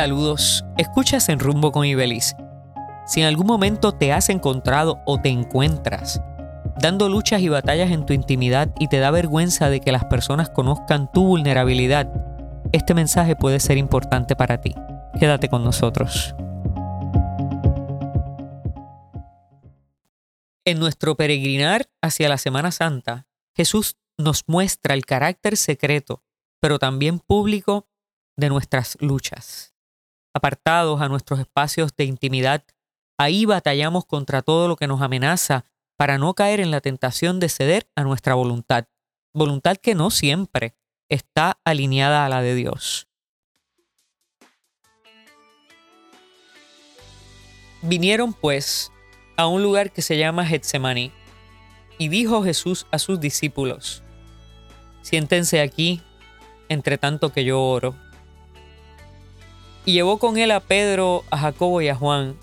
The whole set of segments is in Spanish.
Saludos, escuchas en Rumbo con Ibeliz. Si en algún momento te has encontrado o te encuentras dando luchas y batallas en tu intimidad y te da vergüenza de que las personas conozcan tu vulnerabilidad, este mensaje puede ser importante para ti. Quédate con nosotros. En nuestro peregrinar hacia la Semana Santa, Jesús nos muestra el carácter secreto, pero también público, de nuestras luchas. Apartados a nuestros espacios de intimidad, ahí batallamos contra todo lo que nos amenaza para no caer en la tentación de ceder a nuestra voluntad, voluntad que no siempre está alineada a la de Dios. Vinieron pues a un lugar que se llama Getsemaní, y dijo Jesús a sus discípulos, siéntense aquí, entre tanto que yo oro. Y llevó con él a Pedro, a Jacobo y a Juan,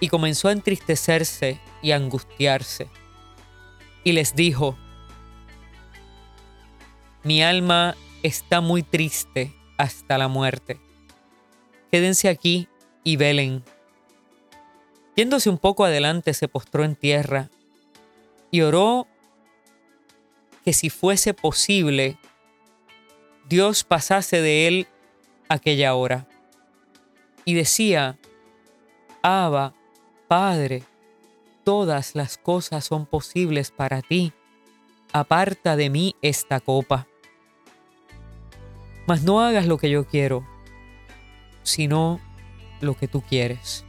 y comenzó a entristecerse y angustiarse. Y les dijo, mi alma está muy triste hasta la muerte. Quédense aquí y velen. Yéndose un poco adelante se postró en tierra y oró que si fuese posible, Dios pasase de él aquella hora. Y decía, Abba, Padre, todas las cosas son posibles para ti. Aparta de mí esta copa. Mas no hagas lo que yo quiero, sino lo que tú quieres.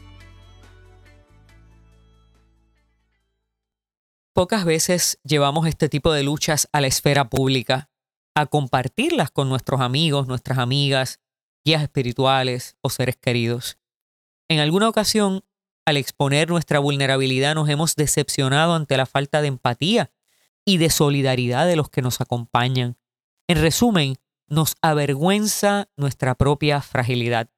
Pocas veces llevamos este tipo de luchas a la esfera pública, a compartirlas con nuestros amigos, nuestras amigas, guías espirituales o seres queridos. En alguna ocasión al exponer nuestra vulnerabilidad nos hemos decepcionado ante la falta de empatía y de solidaridad de los que nos acompañan. En resumen, nos avergüenza nuestra propia fragilidad.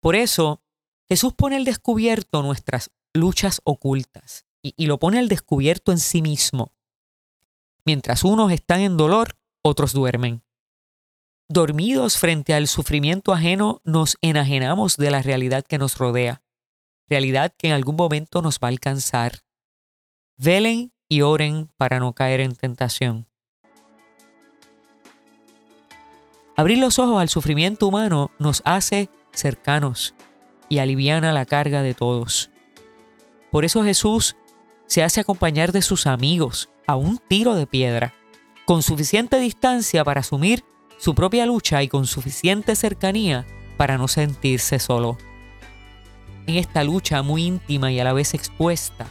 Por eso, Jesús pone al descubierto nuestras luchas ocultas y, y, lo pone al descubierto en sí mismo. Mientras unos están en dolor, otros duermen. Dormidos frente al sufrimiento ajeno, nos enajenamos de la realidad que nos rodea realidad que en algún momento nos va a alcanzar. Velen y oren para no caer en tentación. Abrir los ojos al sufrimiento humano nos hace cercanos y aliviana la carga de todos. Por eso Jesús se hace acompañar de sus amigos a un tiro de piedra, con suficiente distancia para asumir su propia lucha y con suficiente cercanía para no sentirse solo en esta lucha muy íntima y a la vez expuesta,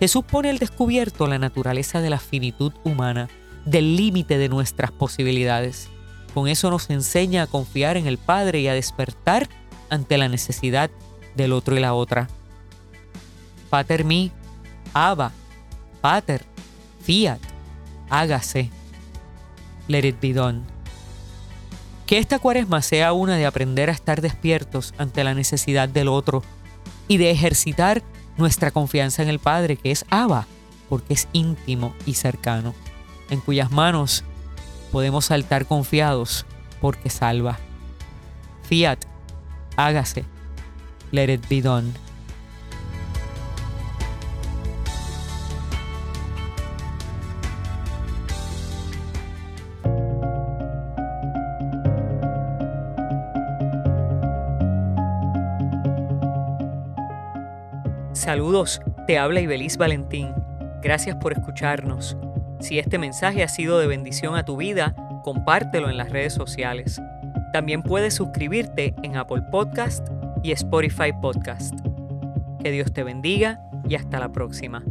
Jesús pone al descubierto la naturaleza de la finitud humana, del límite de nuestras posibilidades. Con eso nos enseña a confiar en el Padre y a despertar ante la necesidad del otro y la otra. Pater mi, Abba, Pater, Fiat, hágase. Let it be done. Que esta cuaresma sea una de aprender a estar despiertos ante la necesidad del otro y de ejercitar nuestra confianza en el Padre, que es Abba, porque es íntimo y cercano, en cuyas manos podemos saltar confiados porque salva. Fiat, hágase. Let it be done. Saludos, te habla Ibeliz Valentín. Gracias por escucharnos. Si este mensaje ha sido de bendición a tu vida, compártelo en las redes sociales. También puedes suscribirte en Apple Podcast y Spotify Podcast. Que Dios te bendiga y hasta la próxima.